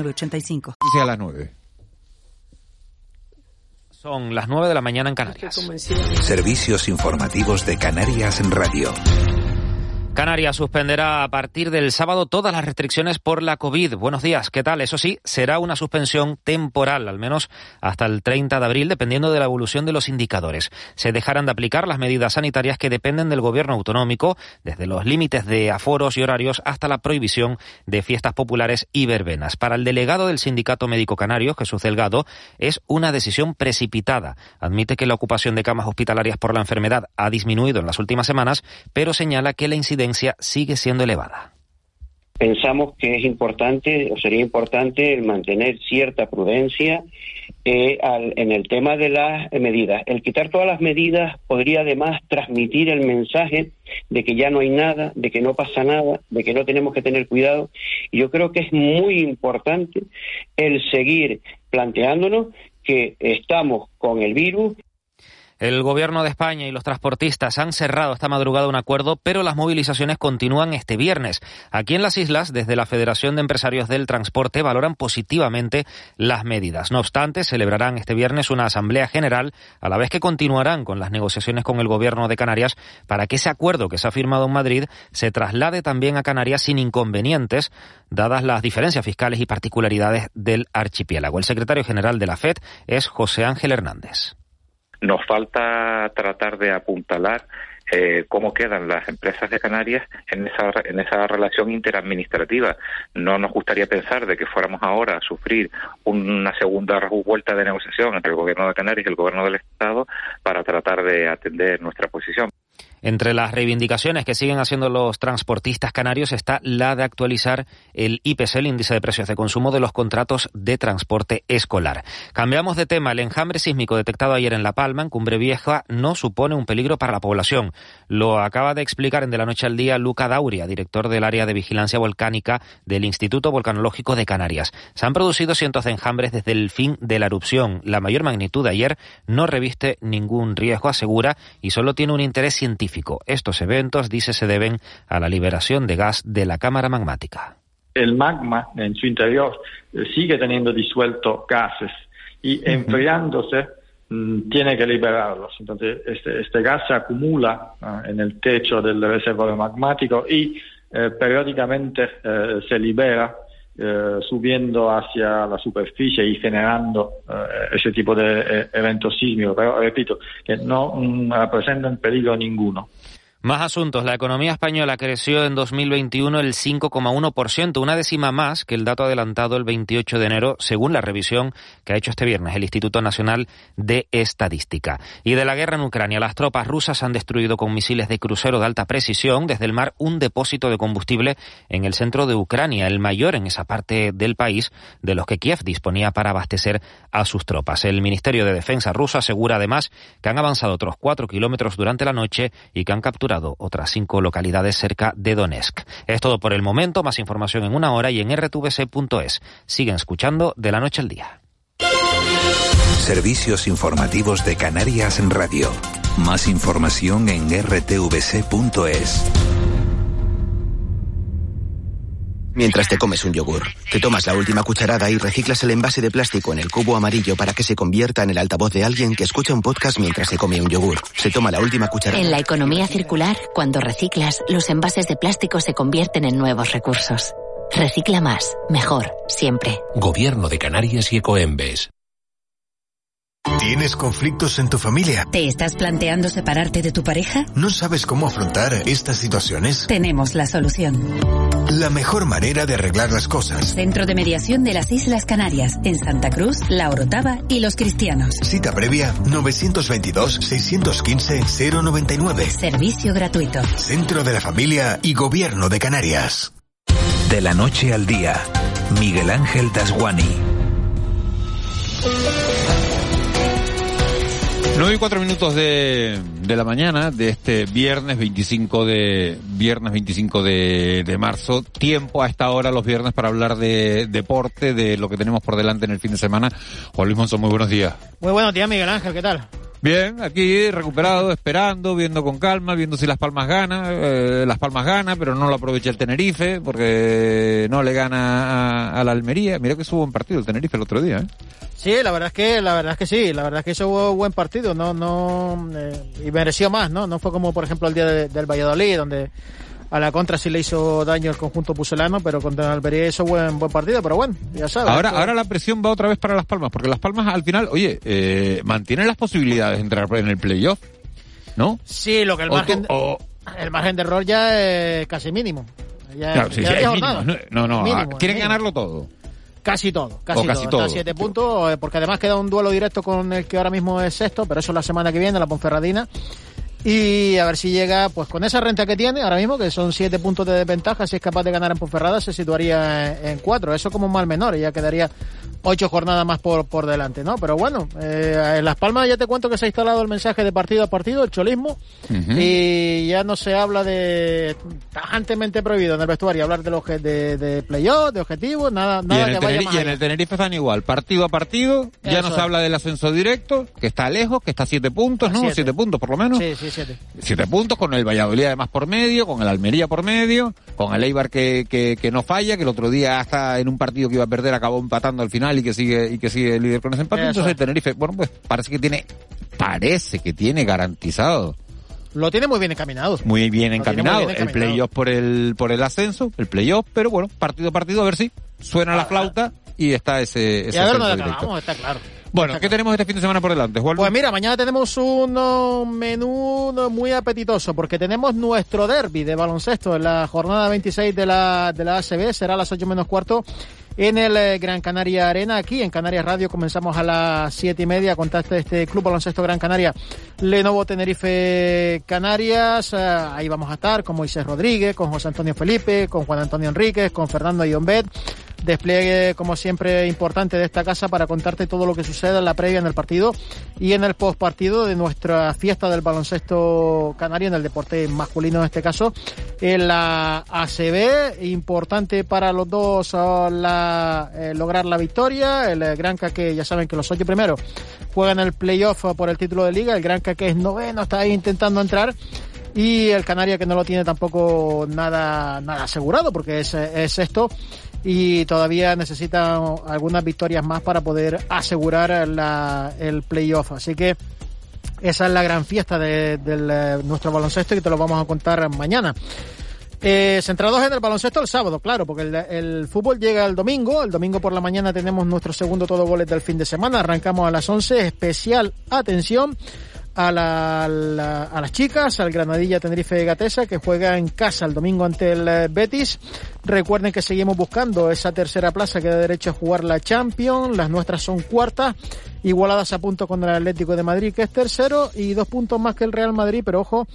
8985. a las 9. Son las 9 de la mañana en Canarias. Servicios informativos de Canarias en Radio. Canarias suspenderá a partir del sábado todas las restricciones por la COVID. Buenos días, ¿qué tal? Eso sí, será una suspensión temporal, al menos hasta el 30 de abril, dependiendo de la evolución de los indicadores. Se dejarán de aplicar las medidas sanitarias que dependen del gobierno autonómico, desde los límites de aforos y horarios hasta la prohibición de fiestas populares y verbenas. Para el delegado del Sindicato Médico Canario, Jesús Delgado, es una decisión precipitada. Admite que la ocupación de camas hospitalarias por la enfermedad ha disminuido en las últimas semanas, pero señala que la incidencia sigue siendo elevada. Pensamos que es importante o sería importante mantener cierta prudencia eh, al, en el tema de las medidas. El quitar todas las medidas podría además transmitir el mensaje de que ya no hay nada, de que no pasa nada, de que no tenemos que tener cuidado. Y yo creo que es muy importante el seguir planteándonos que estamos con el virus el Gobierno de España y los transportistas han cerrado esta madrugada un acuerdo, pero las movilizaciones continúan este viernes. Aquí en las islas, desde la Federación de Empresarios del Transporte, valoran positivamente las medidas. No obstante, celebrarán este viernes una asamblea general, a la vez que continuarán con las negociaciones con el Gobierno de Canarias para que ese acuerdo que se ha firmado en Madrid se traslade también a Canarias sin inconvenientes, dadas las diferencias fiscales y particularidades del archipiélago. El secretario general de la FED es José Ángel Hernández. Nos falta tratar de apuntalar eh, cómo quedan las empresas de Canarias en esa, en esa relación interadministrativa. No nos gustaría pensar de que fuéramos ahora a sufrir una segunda vuelta de negociación entre el Gobierno de Canarias y el Gobierno del Estado para tratar de atender nuestra posición. Entre las reivindicaciones que siguen haciendo los transportistas canarios está la de actualizar el IPC, el índice de precios de consumo de los contratos de transporte escolar. Cambiamos de tema. El enjambre sísmico detectado ayer en La Palma, en Cumbre Vieja, no supone un peligro para la población. Lo acaba de explicar en De la Noche al Día Luca Dauria, director del área de vigilancia volcánica del Instituto Volcanológico de Canarias. Se han producido cientos de enjambres desde el fin de la erupción. La mayor magnitud de ayer no reviste ningún riesgo, asegura, y solo tiene un interés científico estos eventos, dice, se deben a la liberación de gas de la cámara magmática. El magma en su interior sigue teniendo disuelto gases y enfriándose mm, tiene que liberarlos. Entonces, este, este gas se acumula ah, en el techo del reservorio magmático y eh, periódicamente eh, se libera subiendo hacia la superficie y generando ese tipo de eventos sísmicos. Pero repito, que no mm, representan peligro ninguno. Más asuntos. La economía española creció en 2021 el 5,1%, una décima más que el dato adelantado el 28 de enero, según la revisión que ha hecho este viernes el Instituto Nacional de Estadística. Y de la guerra en Ucrania, las tropas rusas han destruido con misiles de crucero de alta precisión desde el mar un depósito de combustible en el centro de Ucrania, el mayor en esa parte del país de los que Kiev disponía para abastecer a sus tropas. El Ministerio de Defensa ruso asegura además que han avanzado otros cuatro kilómetros durante la noche y que han capturado otras cinco localidades cerca de Donetsk. Es todo por el momento, más información en una hora y en rtvc.es. Siguen escuchando de la noche al día. Servicios informativos de Canarias en Radio. Más información en rtvc.es. Mientras te comes un yogur, te tomas la última cucharada y reciclas el envase de plástico en el cubo amarillo para que se convierta en el altavoz de alguien que escucha un podcast mientras se come un yogur. Se toma la última cucharada. En la economía circular, cuando reciclas, los envases de plástico se convierten en nuevos recursos. Recicla más, mejor, siempre. Gobierno de Canarias y Ecoembes. ¿Tienes conflictos en tu familia? ¿Te estás planteando separarte de tu pareja? ¿No sabes cómo afrontar estas situaciones? Tenemos la solución. La mejor manera de arreglar las cosas. Centro de Mediación de las Islas Canarias, en Santa Cruz, La Orotava y Los Cristianos. Cita previa 922-615-099. Servicio gratuito. Centro de la Familia y Gobierno de Canarias. De la noche al día Miguel Ángel Dasguani. 9 y 4 minutos de, de, la mañana de este viernes 25 de viernes 25 de, de, marzo. Tiempo a esta hora los viernes para hablar de deporte, de lo que tenemos por delante en el fin de semana. Juan Luis Monzón, muy buenos días. Muy buenos días, Miguel Ángel, ¿qué tal? Bien, aquí recuperado, esperando, viendo con calma, viendo si Las Palmas gana. Eh, Las Palmas gana, pero no lo aprovecha el Tenerife porque no le gana a, a la Almería. Mira que subo un partido el Tenerife el otro día. ¿eh? Sí, la verdad es que la verdad es que sí, la verdad es que hizo buen partido, no no eh, y mereció más, ¿no? No fue como por ejemplo el día de, del Valladolid donde a la contra sí le hizo daño el conjunto pucelano, pero contra Almería hizo buen buen partido, pero bueno, ya sabes. Ahora ahora la presión va otra vez para Las Palmas, porque Las Palmas al final, oye, eh, mantienen las posibilidades de entrar en el playoff, ¿no? Sí, lo que el margen o, el margen de error ya es casi mínimo. Ya, claro, sí, sí, es mínimo. No, no, mínimo, quieren mínimo. ganarlo todo. Casi todo, casi, o casi todo. todo. Siete puntos, porque además queda un duelo directo con el que ahora mismo es sexto, pero eso la semana que viene, la Ponferradina. Y a ver si llega, pues con esa renta que tiene ahora mismo, que son siete puntos de desventaja, si es capaz de ganar en Ponferrada, se situaría en, en cuatro. Eso como un mal menor, ya quedaría ocho jornadas más por, por delante, ¿no? Pero bueno, eh, en Las Palmas ya te cuento que se ha instalado el mensaje de partido a partido, el cholismo, uh -huh. y ya no se habla de tajantemente prohibido en el vestuario hablar de los de, de playoff, de objetivos, nada, nada que vaya más Y en el Tenerife están igual, partido a partido, ya Eso no se es. habla del ascenso directo, que está lejos, que está a siete puntos, ¿no? Siete. siete. puntos por lo menos. Sí, sí, siete. Siete puntos con el Valladolid además por medio, con el Almería por medio, con el Eibar que, que, que no falla, que el otro día hasta en un partido que iba a perder acabó empatando al final y que sigue y que sigue líder con ese empate. Eso. Entonces el Tenerife, bueno, pues parece que tiene, parece que tiene garantizado. Lo tiene muy bien encaminado. Muy bien encaminado. Muy bien encaminado. El playoff por el, por el ascenso, el playoff, pero bueno, partido a partido, a ver si suena ah, la flauta y está ese, ese y a ver dónde acabamos, está claro. Bueno, ¿qué tenemos este fin de semana por delante, Juan? Pues mira, mañana tenemos un menú muy apetitoso porque tenemos nuestro derby de baloncesto en la jornada 26 de la, de la ACB. Será a las 8 menos cuarto en el Gran Canaria Arena. Aquí en Canarias Radio comenzamos a las siete y media. Contacte este Club Baloncesto Gran Canaria, Lenovo Tenerife Canarias. ahí vamos a estar con Moisés Rodríguez, con José Antonio Felipe, con Juan Antonio Enríquez, con Fernando Iombet. Despliegue, como siempre, importante de esta casa para contarte todo lo que sucede en la previa, en el partido y en el postpartido de nuestra fiesta del baloncesto canario, en el deporte masculino en este caso, en la ACB. Importante para los dos la, eh, lograr la victoria. El eh, Granca, que ya saben que los ocho primeros juegan el playoff por el título de liga. El Granca, que es noveno, está ahí intentando entrar y el Canaria que no lo tiene tampoco nada nada asegurado porque es, es esto y todavía necesita algunas victorias más para poder asegurar la, el playoff así que esa es la gran fiesta de, de nuestro baloncesto y te lo vamos a contar mañana eh, centrados en el baloncesto el sábado, claro, porque el, el, fútbol llega el domingo. El domingo por la mañana tenemos nuestro segundo todo goles del fin de semana. Arrancamos a las 11. Especial atención a, la, a las chicas, al Granadilla Tenerife Gatesa, que juega en casa el domingo ante el Betis. Recuerden que seguimos buscando esa tercera plaza que da derecho a jugar la Champions. Las nuestras son cuartas, igualadas a punto con el Atlético de Madrid, que es tercero, y dos puntos más que el Real Madrid, pero ojo,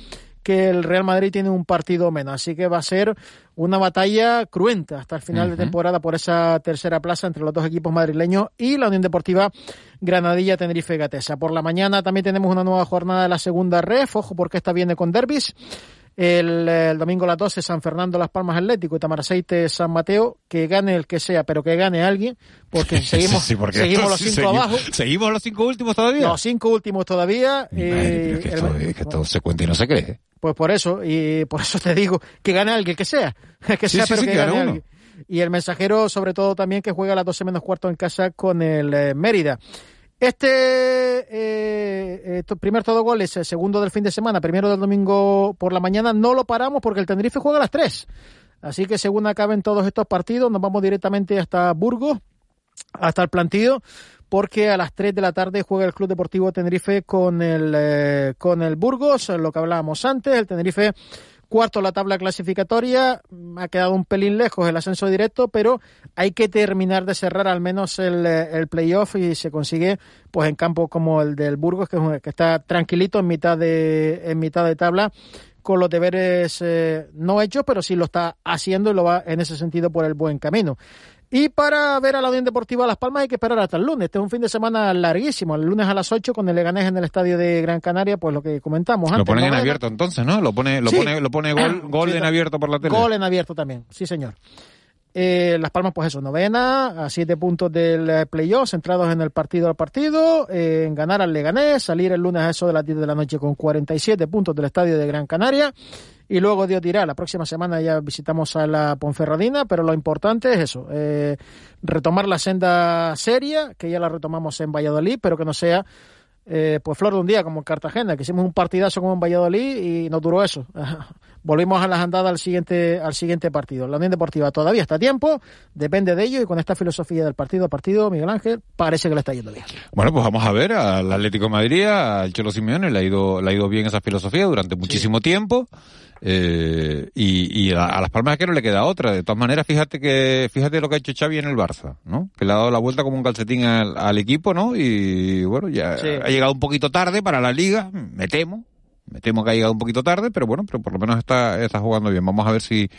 que el Real Madrid tiene un partido menos, así que va a ser una batalla cruenta hasta el final uh -huh. de temporada por esa tercera plaza entre los dos equipos madrileños y la Unión Deportiva Granadilla Tenerife Gatesa. Por la mañana también tenemos una nueva jornada de la segunda ref, ojo porque esta viene con derbis. El, el, domingo a las 12 San Fernando Las Palmas Atlético y Tamaraceite San Mateo, que gane el que sea, pero que gane alguien, porque seguimos, sí, porque seguimos los cinco abajo. ¿Seguimos los cinco últimos todavía? Los cinco últimos todavía. Eh, que, esto, el, que esto se cuenta y no se cree. Pues por eso, y por eso te digo, que gane alguien, que sea, que sea, sí, pero sí, que, que gane uno. alguien. Y el mensajero, sobre todo, también que juega a las 12 menos cuarto en casa con el eh, Mérida. Este eh, eh, primer todo gol es el segundo del fin de semana, primero del domingo por la mañana. No lo paramos porque el Tenerife juega a las 3. Así que según acaben todos estos partidos, nos vamos directamente hasta Burgos, hasta el plantillo, porque a las 3 de la tarde juega el Club Deportivo Tenerife con el, eh, con el Burgos, lo que hablábamos antes. El Tenerife cuarto en la tabla clasificatoria, ha quedado un pelín lejos el ascenso directo, pero hay que terminar de cerrar al menos el, el playoff y se consigue pues en campo como el del Burgos, que, que está tranquilito en mitad de, en mitad de tabla con los deberes eh, no hechos, pero sí lo está haciendo y lo va en ese sentido por el buen camino. Y para ver a la Unión Deportiva Las Palmas hay que esperar hasta el lunes. Este es un fin de semana larguísimo. El lunes a las 8 con el Leganés en el estadio de Gran Canaria, pues lo que comentamos antes. Lo ponen en abierto entonces, ¿no? Lo pone, lo Sí. pone, lo pone gol, gol Sí, en abierto por la tele. Gol en abierto también, sí señor. Eh, Las Palmas, pues eso, novena, a siete puntos del eh, playoff, centrados en el partido al partido, eh, en ganar al Leganés, salir el lunes a eso de las 10 de la noche con 47 puntos del estadio de Gran Canaria, y luego Dios dirá, la próxima semana ya visitamos a la Ponferradina, pero lo importante es eso, eh, retomar la senda seria, que ya la retomamos en Valladolid, pero que no sea eh, pues flor de un día como en Cartagena, que hicimos un partidazo como en Valladolid y nos duró eso. Volvimos a las andadas al siguiente, al siguiente partido. La Unión Deportiva todavía está a tiempo, depende de ello y con esta filosofía del partido a partido, Miguel Ángel, parece que le está yendo bien. Bueno, pues vamos a ver al Atlético de Madrid, al Cholo Simeone, le ha ido, le ha ido bien esa filosofía durante muchísimo tiempo. eh, y, y a, a Las Palmas que no le queda otra. De todas maneras, fíjate que, fíjate lo que ha hecho Xavi en el Barça, ¿no? Que le ha dado la vuelta como un calcetín al, al equipo, ¿no? Y bueno, ya Sí. ha llegado un poquito tarde para la liga, me temo. Me temo que ha llegado un poquito tarde, pero bueno, pero por lo menos está, está jugando bien. Vamos a ver si,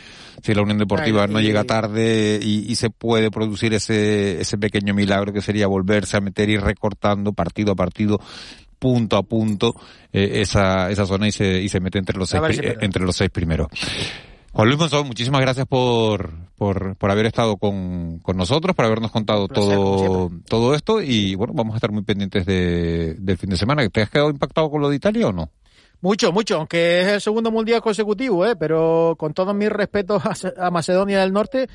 si la Unión Deportiva Ay, no llega tarde y, y se puede producir ese, ese pequeño milagro que sería volverse a meter y recortando partido a partido, punto a punto, eh, esa, esa zona y se, y se mete entre los seis, si entre los seis primeros. Juan Luis Monzón, muchísimas gracias por, por, por haber estado con, con nosotros, por habernos contado placer, todo, todo esto y bueno, vamos a estar muy pendientes de, del fin de semana. ¿Te has quedado impactado con lo de Italia o no? Mucho, mucho, aunque es el segundo mundial consecutivo, ¿eh? pero con todos mis respetos a, a Macedonia del Norte,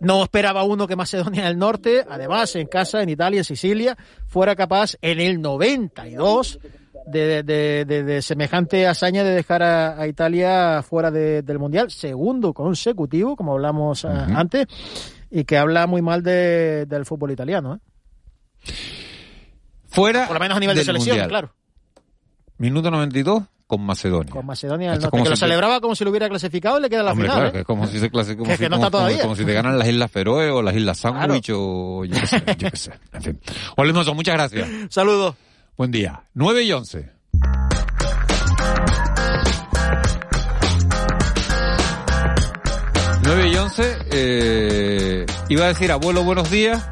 no esperaba uno que Macedonia del Norte, además en casa, en Italia, en Sicilia, fuera capaz en el 92 de, de, de- de semejante hazaña de dejar a, a Italia fuera de- del mundial, segundo consecutivo, como hablamos Ujú. antes, y que habla muy mal de- del fútbol italiano, ¿eh? Fuera por lo menos a nivel de selección, Mundial. claro. Minuto 92 con Macedonia. Con Macedonia del Norte, como que lo siempre- celebraba como si lo hubiera clasificado y le queda la Hombre, final. claro, ¿eh? que es como si se clase, como Que si, que no como- está como- todavía. como si te ganan las Islas Feroe o las Islas Claro. Sandwich o yo qué sé, yo qué sé. En fin. Monzón, muchas gracias. Saludos. Buen día. 9 y 11. Nueve y 11, eh, iba a decir abuelo buenos días,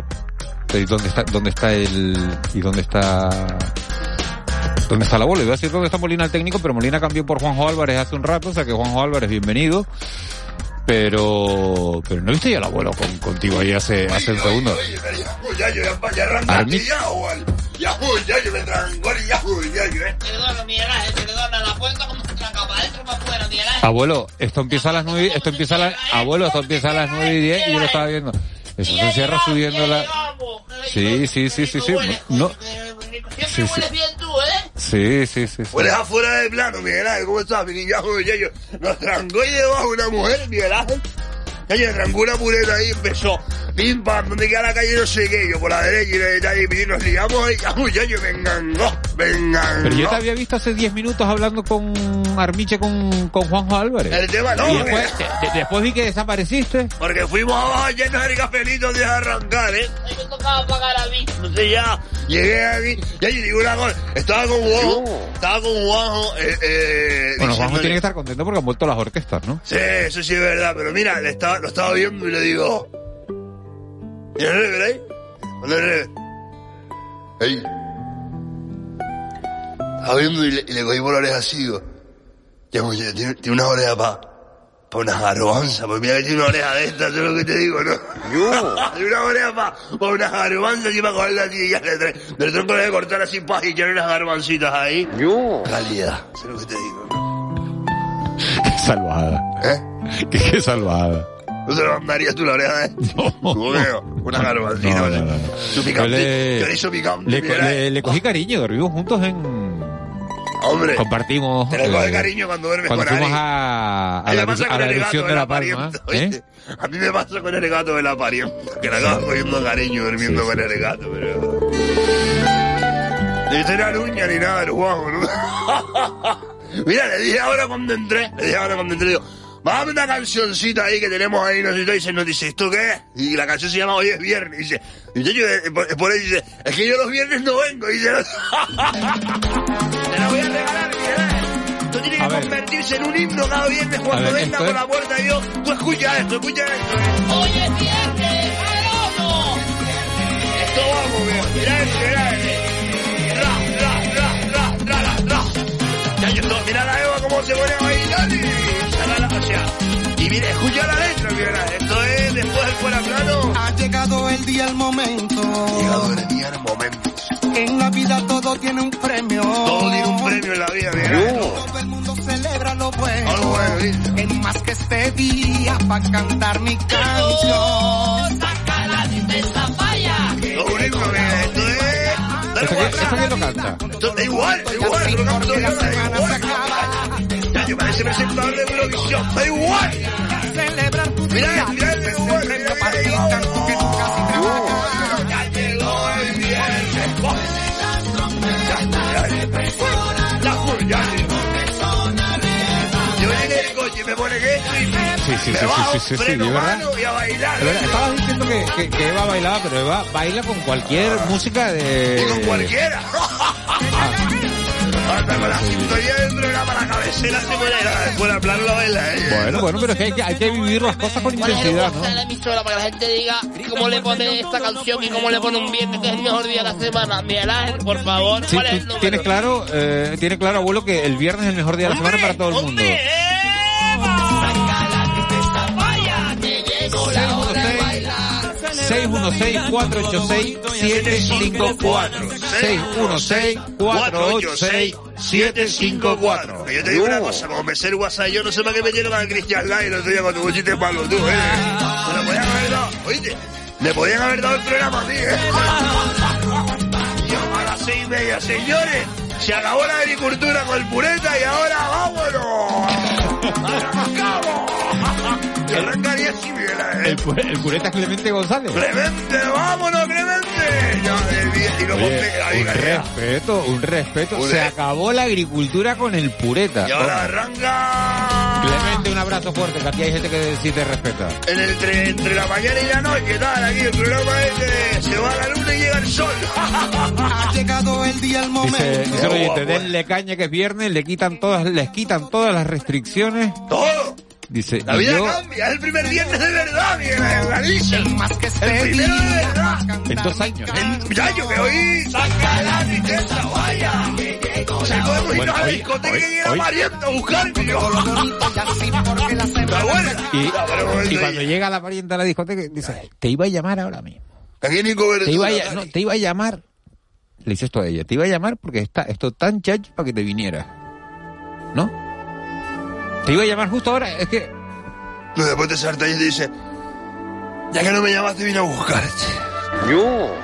pero ¿y dónde está, dónde está el, y dónde está, dónde está el abuelo? Iba a decir dónde está Molina el técnico, pero Molina cambió por Juanjo Álvarez hace un rato, o sea que Juanjo Álvarez, bienvenido. Pero, pero no viste ya al abuelo con, contigo ahí hace, hace un segundo. Ya, yo ya, Armi- yo me ya, Juan, ya, yo, eh. Perdona, Miguel Ángel, perdona, la puerta como tranca para adentro para afuera, Miguel Ángel. Abuelo, esto empieza a las nueve, esto empieza a las, abuelo, esto empieza a las nueve y diez y yo lo estaba viendo. Eso se cierra subiendo la, sí, sí, sí, sí, sí, no, sí, sí, ¿eh? Sí, sí, sí, sí. Hueles afuera de plano, Miguel Ángel, ¿cómo estás, mi niña? Juan, ya, yo, nos trancó y debajo una mujer, Miguel Ángel. Yo trancó una pureta ahí, empezó, pim, pam, donde queda la calle, no sé qué, yo por la derecha y la derecha, y nos liamos yo, me engangó, me engangó. Pero yo te había visto hace diez minutos hablando con Armiche con, con Juanjo Álvarez. El tema no, Y después, vi que desapareciste. Porque fuimos abajo llenos de cafelito de arrancar, ¿eh? Ahí me tocaba pagar a mí. Entonces ya llegué aquí, ya yo digo una cosa, estaba con Juanjo, estaba con Juanjo, eh, eh, Bueno, Juanjo tiene que estar contento porque han vuelto las orquestas, ¿no? Sí, eso sí es verdad, pero mira, le estaba, lo estaba viendo y le digo, ¿y ahí? ¿Dónde el revés? Ahí. Estaba viendo y le, y le cogí por la oreja así, digo, tiene, tiene una oreja para pa una garbanza, pues mira que tiene una oreja de estas, es lo que te digo, ¿no? tiene una oreja para pa una garbanza y para cogerla así y ya le trae, del tronco le voy a cortar así para y echar unas garbancitas ahí. Yo. Calidad, es lo que te digo. Qué salvada. ¿Eh? Qué, qué salvada. ¿No te lo mandarías tú la oreja, eh? No. una garbancita, No. Su Yo picante, le- picante, Le, mira, le- le cogí cariño, dormimos juntos en... Hombre, Compartimos... te le eh, cariño cuando duermes cuando con fuimos Ari. a, a la, a la erupción de la la Palma. ¿eh? A mí me pasa con el gato de la parienta, que la acabo cogiendo cariño durmiendo con el gato, pero... Ni tener uña ni nada, el Juanjo, ¿no? Mira, le dije ahora cuando entré, le dije ahora cuando entré, digo, Mándame una cancioncita ahí que tenemos ahí, no sé y dice, nos dice, ¿esto qué es? Y la canción se llama Hoy es viernes, y dice, y yo, eh, por, por ahí dice, es que yo los viernes no vengo, y dice, te la voy a regalar, Miguel. Esto tiene que A ver. convertirse en un himno cada viernes cuando ver, venga esto por es- la puerta y yo, tú escucha esto, escucha esto. Hoy es viernes, Mira este, mira este. Ra, ra, ra, ra, ra, ra, ra. Ya yo no, mira la Eva cómo se pone a bailar sea, y mira, escucha la letra, mira, esto es después del fuera plano. Ha llegado el día, el momento. Ha llegado el día, el momento. En la vida todo tiene un premio. Todo tiene un premio en la vida, mira. Todo el mundo celebra lo bueno. Algo bueno. Es más que este día para cantar mi canción. Saca la tristeza, vaya. Lo único, mira, esto es... Dale ¿Esto, quién lo canta? Esto es igual, es igual, no canto yo, yo parece presentador de Eurovisión, da igual. Celebrar tu Mira, día. mira, Ese da igual. premio que. Ya llegó el y me pone que esto y Sí, sí, sí, sí, sí, sí, verdad. mano y a bailar. De verdad, Estabas diciendo que, que, que Eva bailaba, pero Eva baila con cualquier música de... Y con cualquiera. Con la sintonía cabecera se después. Bueno, bueno, pero es que hay que, hay que vivir las cosas con ¿Cuál es el intensidad, la ¿no? emisora para que la gente diga cómo le pone esta canción y cómo le pone un viernes que es el mejor día de la semana? Miguel Ángel, por favor, Sí, ¿cuál es el número? tienes claro, eh, tiene claro, abuelo, que el viernes es el mejor día de la semana para todo el mundo. Saca 616-486-754. 616-486-754. Que yo te digo una cosa, como me sé el WhatsApp, yo no sé para qué me dieron al Christian Live el otro día cuando pusiste tú, eh. Podían haber dado, el programa a mí, eh. Yo a las seis y media, señores, se acabó la agricultura con el pureta y ahora vámonos. Arrancaría Miguel Ángel. El, el pureta Clemente González. Clemente, vámonos, Clemente. Ya, el día, y luego Oye, ahí, un respeto, un respeto. Un Se acabó la agricultura con el pureta. Y ahora arranca Clemente, un abrazo fuerte, que aquí hay gente que sí te respeta. en el entre, entre la mañana y la noche, tal, aquí el programa es de se va la luna y llega el sol. Ha llegado el día, el momento. Dice, dice el oyente, guapo, eh. denle caña que es viernes, le quitan todas, les quitan todas las restricciones. Todo. Dice, La vida yo, cambia, es el primer viernes de verdad, Miguel Ángel. Más que El primero de verdad. en dos años. El muchacho que hoy saca la tristeza, vaya. Se podemos ir Bueno, a la discoteca hoy- y ir a pariente a buscarme yo. y buena. Y, Ya, cuando llega la parienta a la discoteca, dice, te iba a llamar ahora mismo. Aquí Nico Te iba, a, no, te iba a llamar. Le dices esto a ella. Te iba a llamar porque está esto tan chacho para que te viniera. ¿No? Te iba a llamar justo ahora. Es que. Tú después te saltas y te dice, ya que no me llamaste, vine a buscarte. Yo.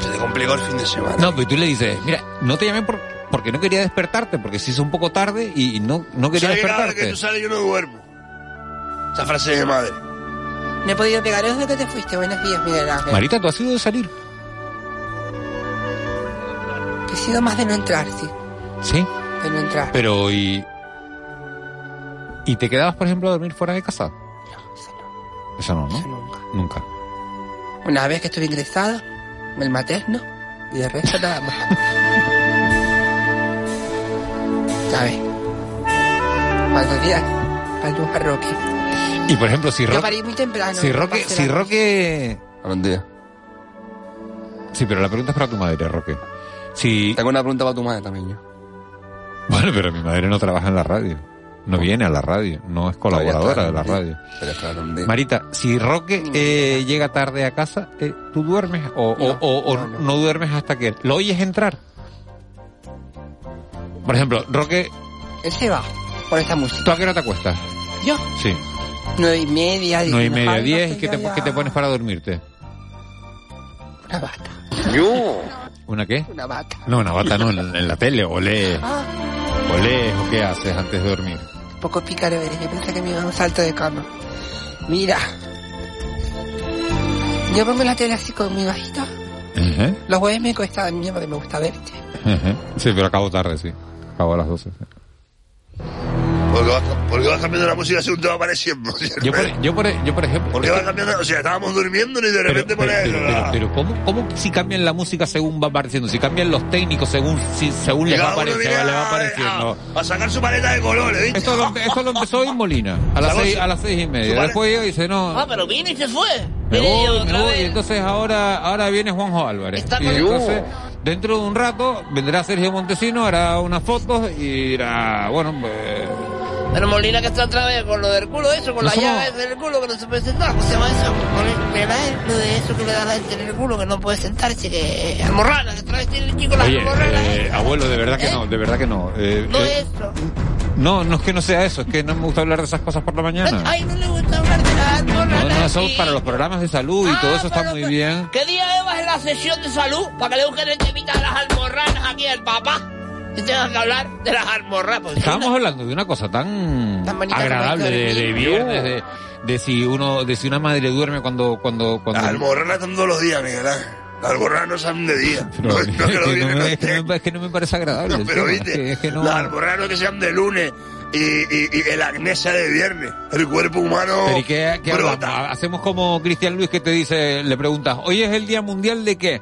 Se te complicó el fin de semana. No, pero tú le dices, mira, no te llamé por- porque no quería despertarte, porque se hizo un poco tarde y no, no quería ¿Sabes que cada vez despertarte. que tú sales yo no duermo? Esa frase es de madre. No he podido pegar desde que te fuiste. Buenos días, Miguel Ángel. Marita, tú has sido de salir. He sido más de no entrar, sí. Sí. De no entrar. Pero y. ¿Y te quedabas, por ejemplo, a dormir fuera de casa? Eso no, ¿no? nunca. Nunca. Una vez que estuve ingresada, el materno, y de resto nada más. ¿Sabes? Cuando días, para a Roque. Y por ejemplo, si Yo Roque. parí muy temprano. Si Roque. Si Roque. Buen día. Sí, pero la pregunta es para tu madre, Roque. Si. Tengo una pregunta para tu madre también yo. Bueno, pero mi madre no trabaja en la radio. No viene a la radio. No es colaboradora de la radio. Marita, si Roque eh, llega tarde a casa, eh, ¿tú duermes o, o- o- o no, duermes hasta que lo oyes entrar? Por ejemplo, Roque, Él se va por esta música. ¿tú a qué hora te acuestas? Yo, Sí, nueve y media, diez nueve y media, diez. ¿Y qué yo te, ya- qué te pones para dormirte? Una bata. Yo. ¿Una qué? Una bata. No, una bata no, en, en la tele, o lees, Ah, o lees, o qué haces antes de dormir. Poco pícaro eres. Yo pensé que me iba a un salto de cama. Mira. Yo pongo la tele así con mi bajita. Ajá, Los jueves me cuesta mierda, me gusta verte. ajá. Sí, pero acabo tarde, sí. Acabo a las 12. sí. Porque vas, porque vas cambiando la música según te va apareciendo. ¿cierto? Yo por, yo por, yo por ejemplo. ¿Por qué vas cambiando? O sea, estábamos durmiendo y de repente pero, pones. pero, pero, pero ¿cómo, ¿cómo si cambian la música según va apareciendo? Si cambian los técnicos según si, según les va, apareciendo, viene le va a- apareciendo. A, a sacar su paleta de colores, ¿viste? Esto lo, esto lo empezó hoy Molina, a las, seis, a las seis y media. Después yo dice, no, Ah, pero vino y se fue. me Vine yo me voy. Y entonces ahora, ahora viene Juanjo Álvarez. Está y entonces, dentro de un rato, vendrá Sergio Montesino, hará unas fotos y dirá, bueno, pues... Pero Molina que está otra vez con lo del culo, eso, con No la somos- llave del culo que no se puede sentar. ¿Cómo se llama eso? Molina. Lo de eso que le da a la gente en el culo que no puede sentarse, que almorrana, que trae este chico la Oye, almorrana. eh, abuelo, de verdad que no, de verdad que no. Eh, no eh, es eso. no, no es que no sea eso, es que no me gusta hablar de esas cosas por la mañana. Ay, no le gusta hablar de la No, almorrana. no, eso para los programas de salud y todo eso está muy bien. ¿Qué día Eva en la sesión de salud? Para que le busquen el temita de las almorranas aquí al papá. Y tengan que hablar de las almorranas. Pues, Estábamos hablando de una cosa tan, Tan bonita agradable de, de viernes, de, de si uno, de si una madre duerme cuando, cuando, cuando. Las almorranas están todos los días, Miguel. Las almorranas no salen de día. No, es, no que no, me, es que no me parece agradable. No, pero tema, viste, es que, es que no. las almorranas no que sean de lunes y, y, y el acné sea de viernes. El cuerpo humano Pero ¿y qué, qué. Hacemos como Cristian Luis que te dice, le preguntas, ¿hoy es el Día Mundial de qué?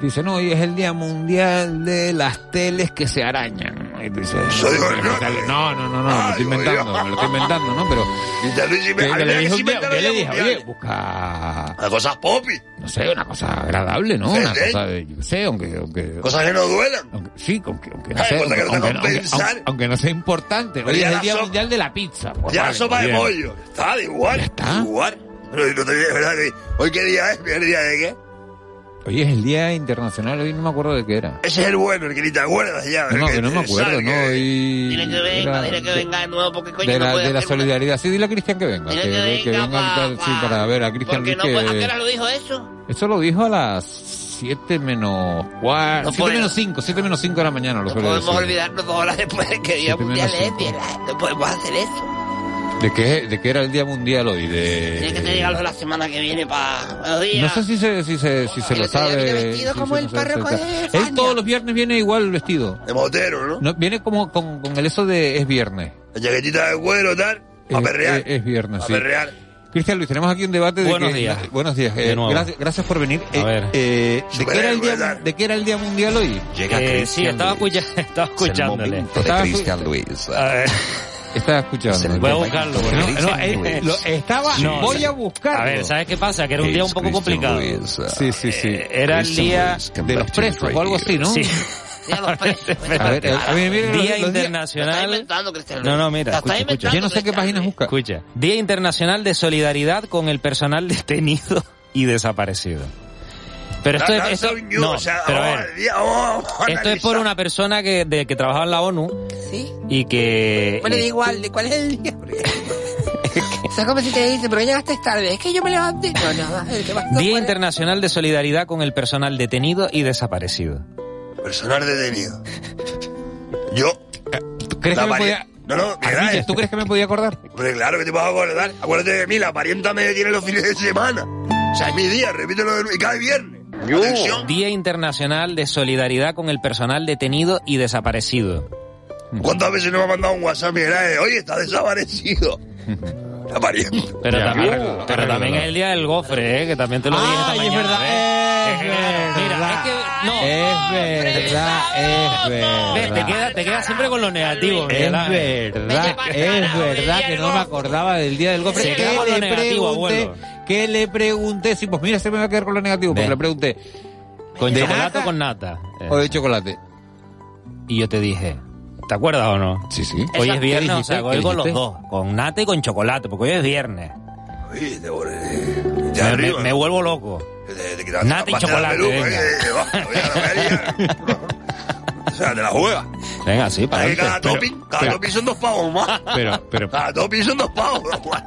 Dice, no, hoy es el Día Mundial de las teles que se arañan. Y dice, no, no, no, no, me lo estoy inventando, yo. me lo estoy inventando, ¿no? Pero mí le dije oye, busca, Las cosas popi. no sé, una cosa agradable, ¿no? Una cosa de, yo sé, aunque, aunque, Cosas que no duelan. sí, aunque, aunque no sea, aunque, hagan aunque- pensar. aunque- aunque no sea importante. Hoy es el Día Mundial de la pizza. Ya la sopa de pollo. Está igual. está. Igual. Pero no te verdad hoy qué día es, ¿el día de qué? Hoy es el Día Internacional, hoy no me acuerdo de qué era. Ese es el bueno, el que ni te acuerdas ya. No, que no me acuerdo, ¿no? que- Hoy Dile que venga, era dile que de- venga de nuevo porque coño de no la, puede de la hacer una- solidaridad. Sí, dile a Cristian que venga. Dile Que, que que venga, venga tal- sí, pa- para ver a Cristian Luis no puede, ¿a qué que... hora lo dijo eso? Eso lo dijo a las 7 menos 4... No 7 puede- menos 5, 7 menos 5 de la mañana lo No podemos decir. olvidarnos dos horas después de que Día Mundial es, no podemos hacer eso. ¿De qué, ¿De qué era el Día Mundial hoy? Tiene que te De... diga lo de la semana que viene para. No sé si se, si se, si se lo sabe. vestido si como el párroco de Él todos los viernes viene igual vestido. De motero, ¿no? No, viene como con, con el eso de es viernes. La chaquetita de cuero, tal. A Es- perrear. Es, es viernes, A sí. perrear. Cristian Luis, tenemos aquí un debate de Buenos que- días. eh, buenos días. De eh, nuevo. gracias, gracias por venir. A ver. eh, ¿de, qué era el día, ¿De qué era el Día Mundial hoy? Llega Eh, sí, estaba, Luis. escucha- estaba Es el escuchándole. momento de Cristian Luis. A ver, Estaba escuchando. voy a buscarlo. porque No, no- no, eh, lo- estaba, No, voy a buscarlo. A ver, ¿sabes qué pasa? Que era un día un poco Christian complicado. Luis. Sí, sí, sí. Eh, Era el día de los presos o algo así, ¿no? Sí. Día de los presos. A ver, a los- Día los Internacional. No, no, mira, escucha, escucha. Yo no sé qué páginas busca. Escucha, Día Internacional de Solidaridad con el personal detenido y desaparecido. Pero esto es... da Esto, un ñu, no, o sea, pero a vamos ver, al día, vamos a esto es por una persona que, de, que trabajaba en la ONU ¿Sí? y que... Bueno, da igual, ¿de cuál es el día? O sea, como si te dice, pero llegaste tarde, es que yo me levanté. No, no, Día puede- Internacional de Solidaridad con el personal detenido y desaparecido. Personal detenido. Yo. ¿Tú crees la que me pari- podía... No, no, ¿Tú crees que me podía acordar? Hombre, claro que te vas a acordar. Acuérdate de mí, la parienta me tiene los fines de semana. O sea, es mi día, repítelo de nuevo. Y cada viernes. Día Internacional de Solidaridad con el personal detenido y desaparecido. ¿Cuántas veces nos ha mandado un WhatsApp? Mira, eh, oye, está desaparecido. Pero, Ya, también, pero arréglalo. también es el día del gofre, ¿eh? que también te lo dije esta Ay, es mañana. verdad, es claro, Mira, verdad. es que... No, Es verdad, es ves, te verdad. queda, te queda siempre con lo negativo, Es verdad, es verdad que no me acordaba del día del golpe. Se queda con lo negativo, abuelo. Que le pregunté, sí, pues mira, se me va a quedar con lo negativo, porque le pregunté, ¿Con ¿De chocolate nata o con nata? Eh, o de chocolate. Y yo te dije, ¿te acuerdas o no? Sí, sí. Hoy es viernes, ¿qué o hoy con los dos, con nata y con chocolate, porque hoy es viernes. Oye, te de, de Me, me- arriba. me vuelvo loco. Quitas Nata y chocolate, peluca, venga. eh, eh, va, sea, te la juegas. Venga, sí, para Ahí cada adelante. topping, cada pero- topping son dos pavos más. Pero, pero, Cada topping son dos pavos,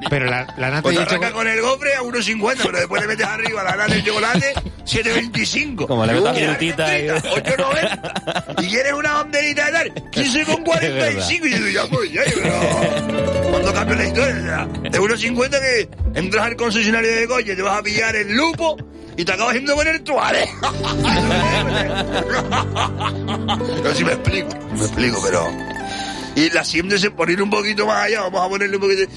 pero la, la nata Pues y chocolate... con el gofre a 1,50, pero después le metes arriba la nata y el chocolate, 7,25. Como le metas Y frutita ahí. 8,90. Y quieres una banderita de tal, 15,45. Y yo, ya pues, ya, pero... Cuando cambia la historia, o sea, de 1,50 que entras al concesionario de coche, te vas a pillar el lupo y te acabas yendo con el tuare. No sé si me explico, me explico, pero... Y la siempre se poner un poquito más allá, vamos a ponerle un poquito...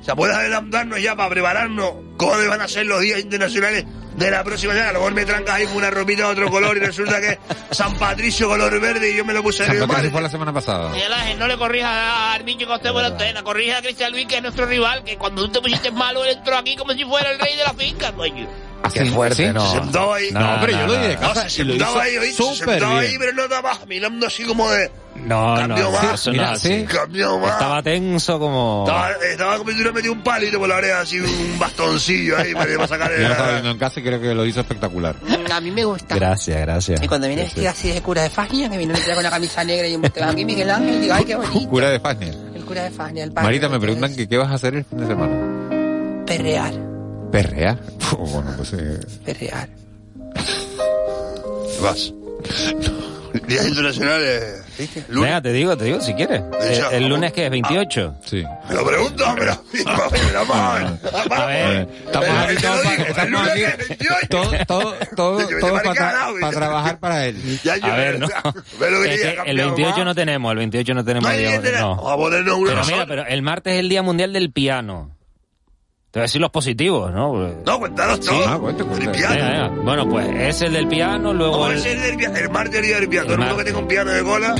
O sea, puedes adelantarnos ya para prepararnos cómo van a ser los días internacionales de la próxima semana. A lo mejor me trancas ahí con una ropita de otro color y resulta que es San Patricio color verde y yo me lo puse en San el mar. Patricio fue la semana pasada. Miguel Ángel, no le corrijas a Armiño Coste por la antena, corrija a Cristian Luis, que es nuestro rival, que cuando tú te pusiste malo, él entró aquí como si fuera el rey de la finca, coño. Qué fuerte, no. Se sentaba ahí. No, pero yo lo di de No, casa se sentaba ahí, oíste, se sentaba ahí, pero no estaba mirando así como de... No, Cambió no, más. no Mira, sí. Cambió más. Estaba tenso como... Estaba, estaba como si hubiera metido un palito por la oreja, así un bastoncillo ahí para, sacar Yo lo estaba el... viendo en casa y creo que lo hizo espectacular. Mm, A mí me gusta. Gracias, gracias. Y cuando viene vestida así de cura de Fagnia, que viene vestida con la camisa negra y un vestido aquí, Miguel Ángel, digo, ay, qué bonito. Cura de Fagnia. El cura de Fagnia, el padre. Marita, me preguntan que qué vas a hacer el fin de semana. Perrear, ¿Perrear? Bueno, pues eh, perrear. Vas. Días internacionales. Venga, te digo, te digo, si quieres. El, ya, el vamos. lunes que es 28. sí. Me lo pregunto, mano. A ver, Estamos Eh, aquí todos para, digo, el estamos lunes aquí es 28. todo, todo, todo, todo para, para trabajar para él. A ver, no. Es que el cambiado 28 más. no tenemos, el 28 no tenemos No Pero mira, pero el martes es el Día Mundial del Piano. Te voy a decir los positivos, ¿no? No, cuéntanos todo. Ah, cuente, cuente. El Venga, piano. venga. Bueno, pues es el del piano, luego ¿Cómo el... es el del piano? El martes el día del piano. Todo el mundo que tenga un piano de cola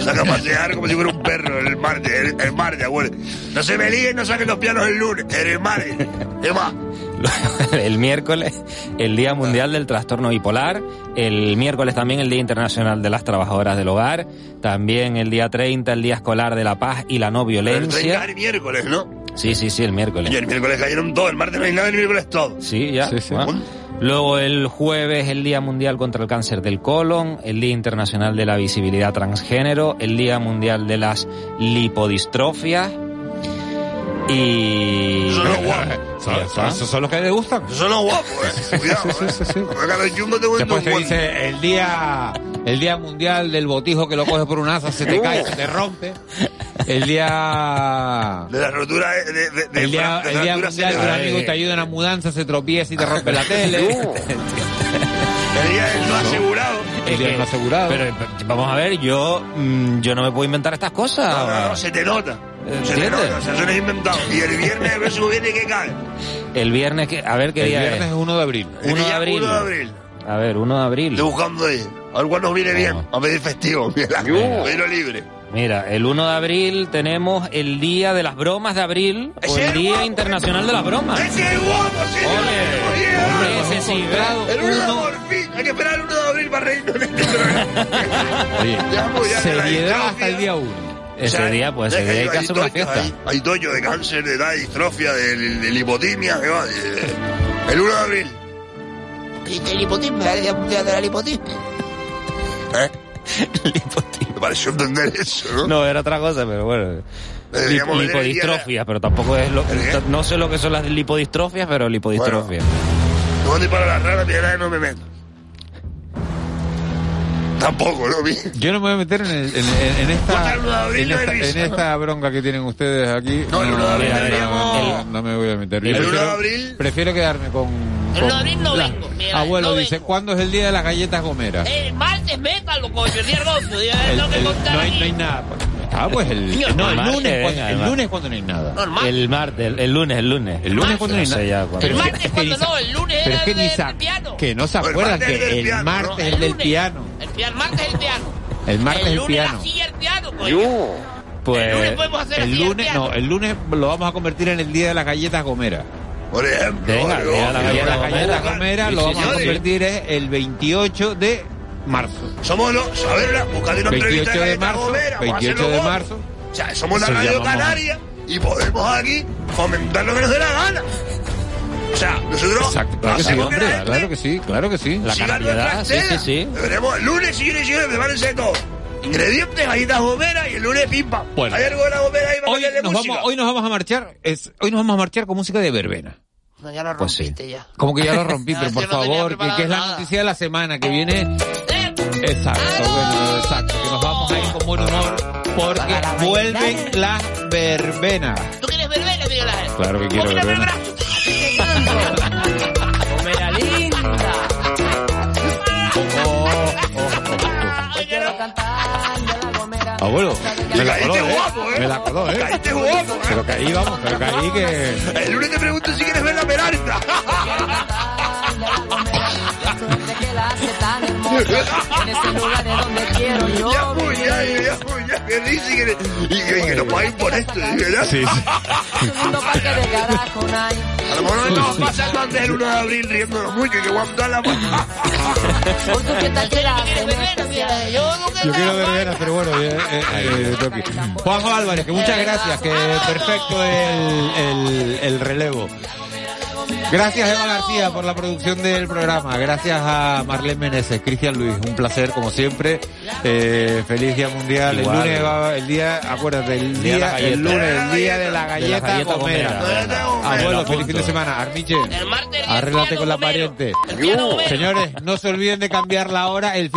saca a pasear como si fuera un perro el martes. El, el martes, acuérdate. No se me líen, no saquen los pianos el lunes. El martes. Es más. el miércoles, el Día Mundial del Trastorno Bipolar, el miércoles también el Día Internacional de las Trabajadoras del Hogar, también el día 30 el Día Escolar de la Paz y la No El 30 Violencia. el miércoles, ¿no? Sí, sí, sí, el Y miércoles. el miércoles cayeron todo. El martes no hay nada, el miércoles todo. Sí, ya. Sí, sí. Ah. Luego el jueves el Día Mundial contra el Cáncer del Colon, el Día Internacional de la Visibilidad Transgénero, el Día Mundial de las Lipodistrofias y... Eso no es guapo. Ya está. ¿Esos son los que le gustan? Eso no es guapo, eh. Cuidado, Sí, sí, sí, sí. eh. Los te Después te dice el día, el día mundial del botijo que lo coges por un asa, se te cae, se te rompe. El día, De la rotura de... de, de, el día, de el día mundial que un amigo te ayuda en la mudanza, se tropieza y te rompe la tele. El día del no asegurado. El día que- no asegurado. Pero pero, vamos a ver, yo mm, yo no me puedo inventar estas cosas. No, no, no, se te nota. Se te ¿Entiendes? nota, o sea, eso no es inventado. Y el viernes, el próximo viernes, ¿qué cae? El viernes que a ver qué el día viernes es es. 1 de abril. 1 de abril. 1 de abril. A ver, 1 de abril. Estoy buscando ahí. A ver cuándo nos viene bien. No. A pedir festivo. Mira, pedirlo libre. Mira, el 1 de abril tenemos el día de las bromas de abril o el Día guapo. Internacional de las Bromas. ¡Ese es guapo! Ole, hombre, ese sí, grado El 1 de fin. Hay que esperar el 1 de abril para reírnos de este programa. Oye, Ya, pues, seriedad hasta el día 1. Ese O sea, día, pues es ese día hay que hacer una toño, fiesta. Hay, hay toño de cáncer, de edad, de distrofia, de, de lipotimia. que va, de- el 1 de abril. Y de lipotimia, el día mundial de la lipotimia. ¿Eh? Pareció entender eso, ¿no? No, era otra cosa, pero bueno. Deberíamos Lip- lipodistrofias, pero tampoco es lo no sé lo que son las lipodistrofias, pero lipodistrofias. No ni para la rara piedra no me meto. Tampoco, ¿no? Yo no me voy a meter en, el- en, en- en esta, esta, esta bronca que tienen ustedes aquí. No, el uno de abril no, no, no me voy a meter. Yo El uno de prefiero, abril- prefiero quedarme con... El con- 1 de abril no la- vengo, Miguel, Abuelo no dice, vengo. ¿cuándo es el día de las galletas gomeras? El martes métalo, coño, el día del ocio, día El- el- no, hay, no hay nada. Ah, pues el, no, el el martes, lunes, cuando, el el lunes cuando no hay nada. Normal. El martes, el, el lunes, el lunes. El lunes cuando no hay No ya nada. cuándo. El Pero martes es que cuando no, el lunes Pero era es que el del piano. que no se El acuerdan es que el martes ¿no? es el del lunes. piano. El, el martes el piano. El martes el el lunes piano. el piano, coño. Pues El lunes podemos hacer El lunes, no, el lunes lo vamos a convertir en el día de las galletas gomeras. Por ejemplo. Venga, la galleta las lo vamos a convertir el 28 de marzo. Somos los. A ver, buscate una 28 entrevista de marzo, Gomera, vamos a 28 hacerlo de marzo. O sea, somos la radio canaria y podemos aquí fomentar lo que nos dé la gana. O sea, nosotros Exacto, claro que sí, que hombre, claro que sí, claro que sí. La canariedad, nuestra sí, sí. Veremos el lunes, señores y señores, prepárense todo. Ingredientes, galletas gomeras y el lunes pimpa. Bueno. Hay algo de la gomera ahí para Hoy nos, música. vamos, hoy nos vamos a marchar, es, hoy nos vamos a marchar con música de verbena. No, ya lo Pues sí. ya. Como que ya lo rompí, pero por no favor, que, que es la noticia de la semana que viene. Exacto, bueno, exacto, que nos vamos a ir con buen humor porque vuelven las verbenas. ¿Tú quieres verbena, Miguel Ángel? Claro que quiero la verbena. verbena. linda. Oh, oh, oh, oh. Hoy quiero cantar de la gomera. Abuelo, me la coló, ¿eh? guapo, ¿eh? Me la coló, ¿eh? Caíste guapo, ¿eh? Pero caí, vamos, pero caí que... El lunes te pregunto si quieres ver la Peralta. En ese lugar es donde quiero yo Ya, pues, ya, ya, pues, ya, que dice que, y, que nos paguen por esto, ¿verdad? Sí, parque de carajo, nay. A lo mejor estamos pasando antes del 1 de abril riéndonos mucho y que guapo la Por tu fiesta quieras en especial. Yo quiero verbenas, pero bueno, eh, eh, eh, Toki. Juanjo Álvarez, que muchas gracias, que perfecto el, el, el relevo. Gracias Eva García por la producción del programa. Gracias a Marlene Meneses, Cristian Luis. Un placer como siempre. Eh, feliz día mundial. Igual. El lunes va, el día, acuérdate, el Día de el lunes, el día de la galleta, galleta comera. comera. Abuelo, feliz fin de semana. Armiche, arréglate con la pariente. Señores, no se olviden de cambiar la hora. El